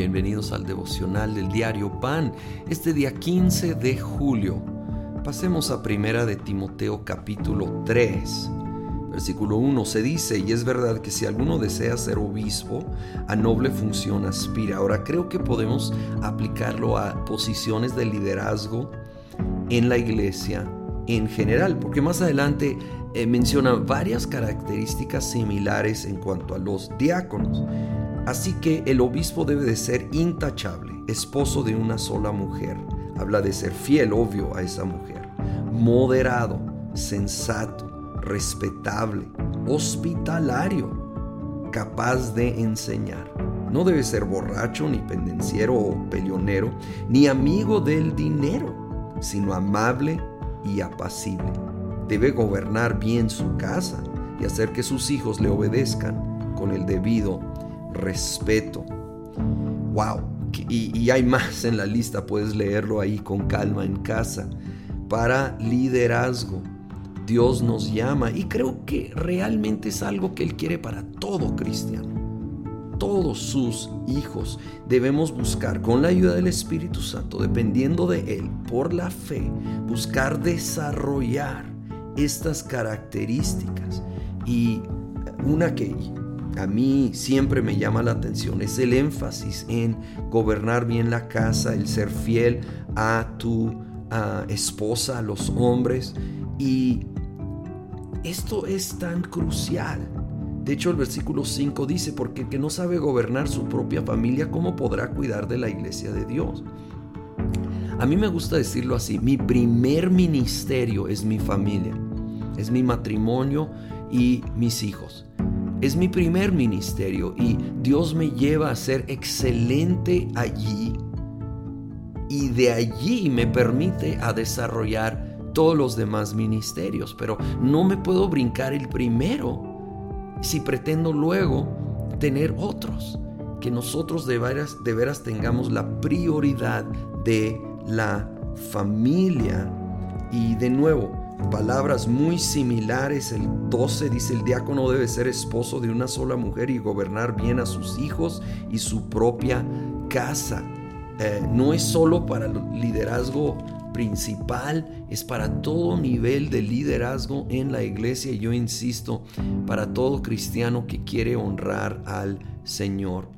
bienvenidos al devocional del diario Pan, este día 15 de julio. Pasemos a primera de Timoteo capítulo 3. Versículo 1 se dice, y es verdad que si alguno desea ser obispo, a noble función aspira. Ahora creo que podemos aplicarlo a posiciones de liderazgo en la iglesia en general, porque más adelante eh, menciona varias características similares en cuanto a los diáconos. Así que el obispo debe de ser intachable, esposo de una sola mujer. Habla de ser fiel, obvio, a esa mujer. Moderado, sensato, respetable, hospitalario, capaz de enseñar. No debe ser borracho, ni pendenciero o peleonero, ni amigo del dinero, sino amable y apacible. Debe gobernar bien su casa y hacer que sus hijos le obedezcan con el debido respeto. ¡Wow! Y, hay más en la lista, puedes leerlo ahí con calma en casa. Para liderazgo, Dios nos llama y creo que realmente es algo que Él quiere para todo cristiano. Todos sus hijos debemos buscar con la ayuda del Espíritu Santo, dependiendo de Él, por la fe, buscar desarrollar estas características. Y una que a mí siempre me llama la atención es el énfasis en gobernar bien la casa, el ser fiel a tu esposa, a los hombres. Y esto es tan crucial. De hecho, el versículo 5 dice, porque el que no sabe gobernar su propia familia, ¿cómo podrá cuidar de la iglesia de Dios? A mí me gusta decirlo así, mi primer ministerio es mi familia, es mi matrimonio y mis hijos. Es mi primer ministerio y Dios me lleva a ser excelente allí. Y de allí me permite a desarrollar todos los demás ministerios, pero no me puedo brincar el primero si pretendo luego tener otros, que nosotros de veras, de veras tengamos la prioridad de la familia. Y de nuevo palabras muy similares. El 12 dice, el diácono debe ser esposo de una sola mujer y gobernar bien a sus hijos y su propia casa. Eh, no es solo para el liderazgo principal, es para todo nivel de liderazgo en la iglesia. Yo insisto, para todo cristiano que quiere honrar al Señor.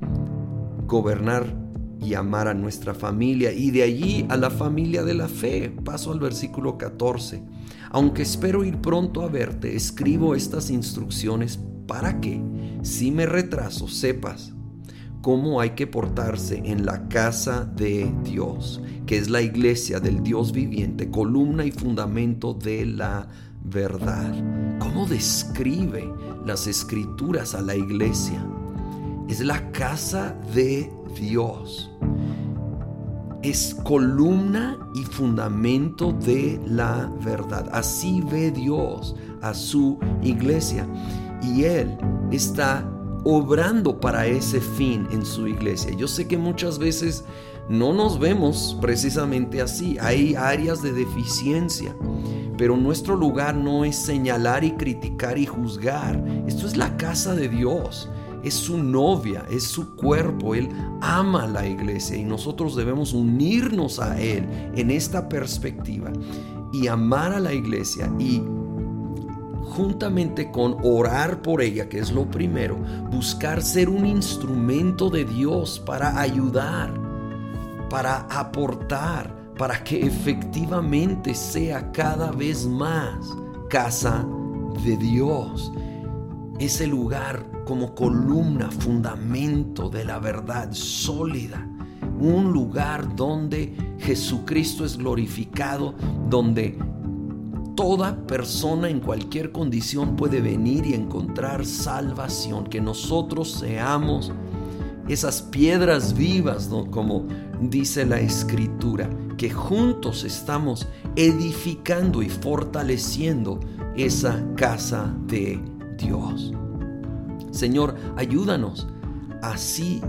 Gobernar y amar a nuestra familia y de allí a la familia de la fe. Paso al versículo 14. Aunque espero ir pronto a verte, escribo estas instrucciones para que, si me retraso, sepas cómo hay que portarse en la casa de Dios, que es la iglesia del Dios viviente, columna y fundamento de la verdad. ¿Cómo describe las escrituras a la iglesia? Es la casa de Dios es columna y fundamento de la verdad. Así ve Dios a su iglesia y Él está obrando para ese fin en su iglesia. Yo sé que muchas veces no nos vemos precisamente así. Hay áreas de deficiencia. Pero nuestro lugar no es señalar y criticar y juzgar. Esto es la casa de Dios es su novia, es su cuerpo, Él ama a la iglesia y nosotros debemos unirnos a Él en esta perspectiva y amar a la iglesia y juntamente con orar por ella, que es lo primero, buscar ser un instrumento de Dios para ayudar, para aportar, para que efectivamente sea cada vez más casa de Dios. Ese lugar como columna, fundamento de la verdad sólida. Un lugar donde Jesucristo es glorificado, donde toda persona en cualquier condición puede venir y encontrar salvación. Que nosotros seamos esas piedras vivas, como dice la escritura, que juntos estamos edificando y fortaleciendo esa casa de Dios. Señor, ayúdanos así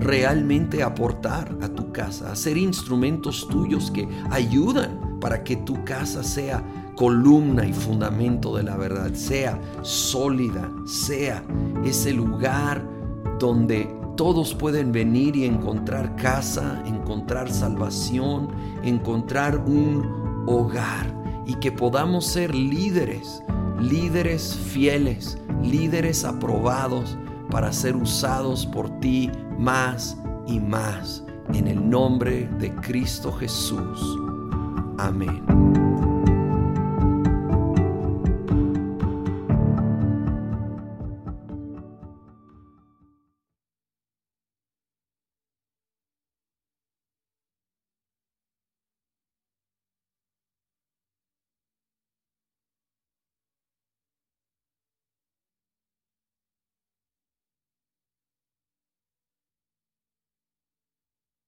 realmente aportar a tu casa, a ser instrumentos tuyos que ayudan para que tu casa sea columna y fundamento de la verdad, sea sólida, sea ese lugar donde todos pueden venir y encontrar casa, encontrar salvación, encontrar un hogar y que podamos ser líderes, líderes fieles, líderes aprobados para ser usados por ti más y más. En el nombre de Cristo Jesús. Amén.